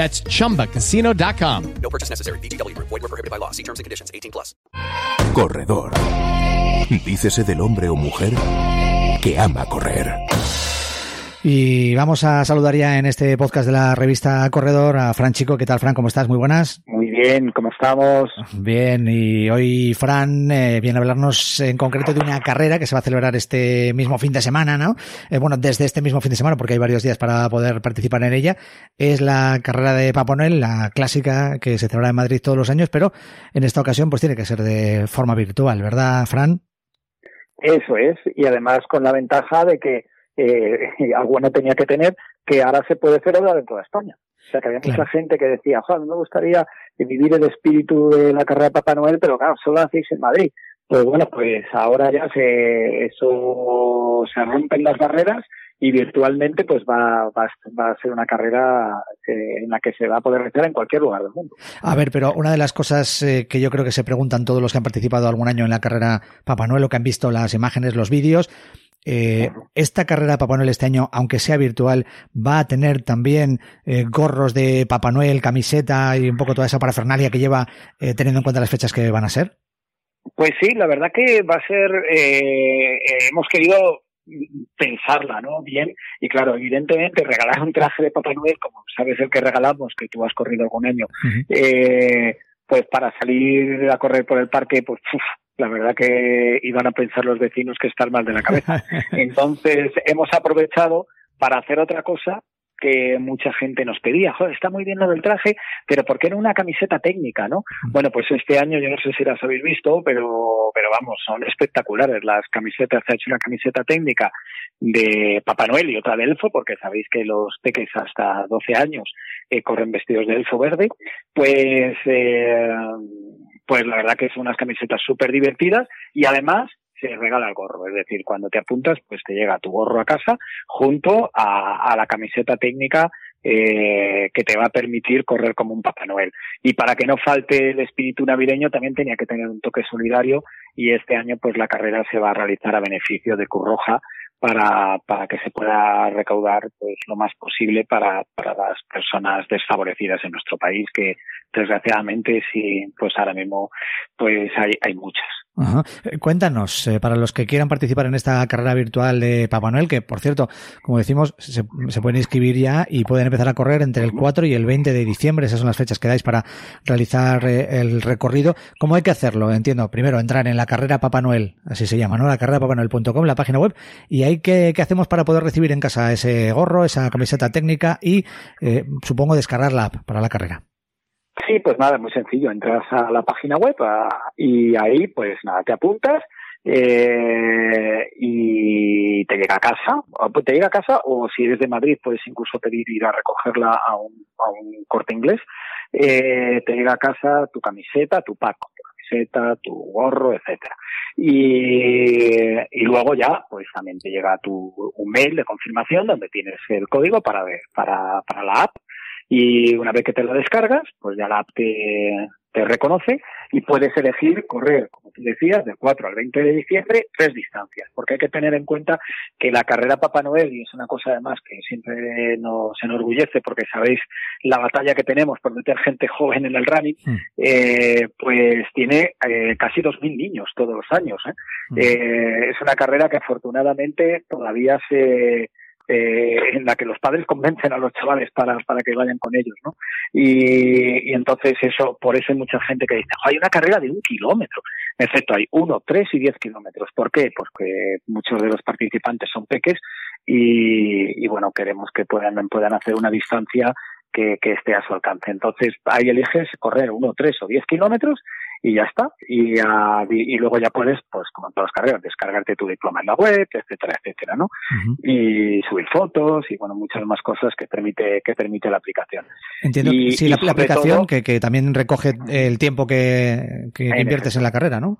That's chumbacasino.com. No purchase necessary. BGW. Void were prohibited by law. See terms and conditions. 18 plus. Corredor. Dícese del hombre o mujer que ama correr. Y vamos a saludar ya en este podcast de la revista Corredor a Fran Chico. ¿Qué tal, Fran? ¿Cómo estás? Muy buenas. Muy bien, ¿cómo estamos? Bien, y hoy Fran eh, viene a hablarnos en concreto de una carrera que se va a celebrar este mismo fin de semana, ¿no? Eh, bueno, desde este mismo fin de semana, porque hay varios días para poder participar en ella. Es la carrera de Papá Noel, la clásica que se celebra en Madrid todos los años, pero en esta ocasión pues tiene que ser de forma virtual, ¿verdad, Fran? Eso es, y además con la ventaja de que eh, algo no tenía que tener, que ahora se puede celebrar en toda España. O sea, que había mucha gente que decía, Juan, me gustaría vivir el espíritu de la carrera de Papá Noel, pero claro, solo lo hacéis en Madrid. Pues bueno, pues ahora ya se, eso, se rompen las barreras y virtualmente pues va, va, va a ser una carrera eh, en la que se va a poder realizar en cualquier lugar del mundo. A ver, pero una de las cosas eh, que yo creo que se preguntan todos los que han participado algún año en la carrera Papá Noel o que han visto las imágenes, los vídeos, eh, esta carrera de Papá Noel este año, aunque sea virtual, va a tener también eh, gorros de Papá Noel, camiseta y un poco toda esa parafernalia que lleva, eh, teniendo en cuenta las fechas que van a ser. Pues sí, la verdad que va a ser, eh, hemos querido pensarla, ¿no? Bien, y claro, evidentemente regalar un traje de Papá Noel, como sabes el que regalamos, que tú has corrido algún año, uh -huh. eh, pues para salir a correr por el parque, pues uf, la verdad que iban a pensar los vecinos que están mal de la cabeza. Entonces hemos aprovechado para hacer otra cosa que mucha gente nos pedía, joder, está muy bien lo del traje, pero ¿por qué no una camiseta técnica, no? Bueno, pues este año, yo no sé si las habéis visto, pero, pero vamos, son espectaculares las camisetas, se ha hecho una camiseta técnica de Papá Noel y otra de Elfo, porque sabéis que los peques hasta 12 años eh, corren vestidos de Elfo verde, pues, eh, pues la verdad que son unas camisetas súper divertidas y además se regala el gorro, es decir, cuando te apuntas, pues te llega tu gorro a casa junto a, a la camiseta técnica eh, que te va a permitir correr como un Papá Noel. Y para que no falte el espíritu navideño, también tenía que tener un toque solidario y este año pues la carrera se va a realizar a beneficio de Curroja para, para que se pueda recaudar pues lo más posible para, para las personas desfavorecidas en nuestro país, que desgraciadamente sí, pues ahora mismo pues hay, hay muchas. Ajá. Cuéntanos, eh, para los que quieran participar en esta carrera virtual de Papá Noel, que por cierto, como decimos, se, pueden inscribir ya y pueden empezar a correr entre el 4 y el 20 de diciembre, esas son las fechas que dais para realizar eh, el recorrido. ¿Cómo hay que hacerlo? Entiendo, primero entrar en la carrera Papá Noel, así se llama, ¿no? La carrera papanoel.com, la página web, y ahí qué, qué hacemos para poder recibir en casa ese gorro, esa camiseta técnica y eh, supongo descargar la app para la carrera. Sí, pues nada, muy sencillo. Entras a la página web y ahí, pues nada, te apuntas eh, y te llega a casa. Te llega a casa o si eres de Madrid puedes incluso pedir ir a recogerla a un, a un corte inglés. Eh, te llega a casa tu camiseta, tu pack, tu gorro, etcétera. Y, y luego ya, pues también te llega tu un mail de confirmación donde tienes el código para ver, para, para la app y una vez que te la descargas, pues ya la app te, te reconoce y puedes elegir correr, como tú decías, del 4 al 20 de diciembre, tres distancias, porque hay que tener en cuenta que la carrera Papá Noel, y es una cosa además que siempre nos enorgullece, porque sabéis la batalla que tenemos por meter gente joven en el running, mm. eh, pues tiene eh, casi 2.000 niños todos los años. ¿eh? Mm. Eh, es una carrera que afortunadamente todavía se la que los padres convencen a los chavales para, para que vayan con ellos, ¿no? Y, entonces eso, por eso hay mucha gente que dice, hay una carrera de un kilómetro. En efecto, hay uno, tres y diez kilómetros. ¿Por qué? Porque muchos de los participantes son peques y, y bueno, queremos que puedan, puedan hacer una distancia que esté a su alcance. Entonces, ahí eliges correr uno, tres o diez kilómetros y ya está. Y, uh, y, y, luego ya puedes, pues como en todas las carreras, descargarte tu diploma en la web, etcétera, etcétera, ¿no? Uh -huh. Y subir fotos y bueno, muchas más cosas que permite que permite la aplicación. Entiendo. Y, sí, la, la aplicación todo, que, que también recoge el tiempo que, que inviertes en la carrera, ¿no?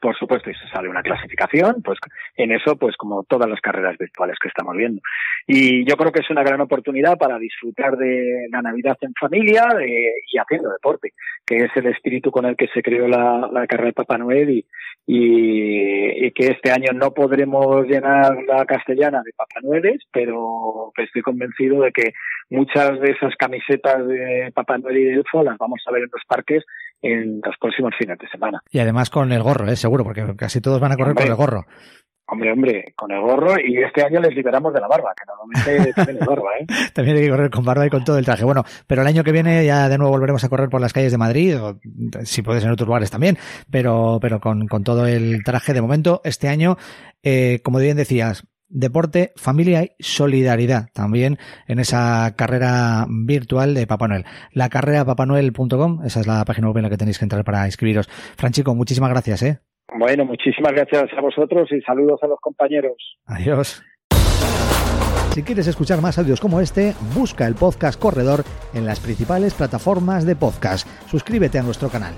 Por supuesto, y se sale una clasificación, pues en eso, pues como todas las carreras virtuales que estamos viendo. Y yo creo que es una gran oportunidad para disfrutar de la Navidad en familia y haciendo deporte, que es el espíritu con el que se creó la, la carrera de Papá Noel y, y, que este año no podremos llenar la castellana de Papá Noeles, pero estoy convencido de que muchas de esas camisetas de Papá Noel y de Elfo las vamos a ver en los parques en los próximos fines de semana. Y además con el gorro, ¿eh? seguro, porque casi todos van a correr hombre, con el gorro. Hombre, hombre, con el gorro y este año les liberamos de la barba, que normalmente tienen barba, ¿eh? También hay que correr con barba y con todo el traje. Bueno, pero el año que viene ya de nuevo volveremos a correr por las calles de Madrid, o si puedes en otros lugares también, pero, pero con, con todo el traje de momento. Este año, eh, como bien decías, deporte, familia y solidaridad también en esa carrera virtual de Papá Noel. La carrera papanuel.com, esa es la página web en la que tenéis que entrar para inscribiros. Franchico, muchísimas gracias, ¿eh? Bueno, muchísimas gracias a vosotros y saludos a los compañeros. Adiós. Si quieres escuchar más audios como este, busca el podcast Corredor en las principales plataformas de podcast. Suscríbete a nuestro canal.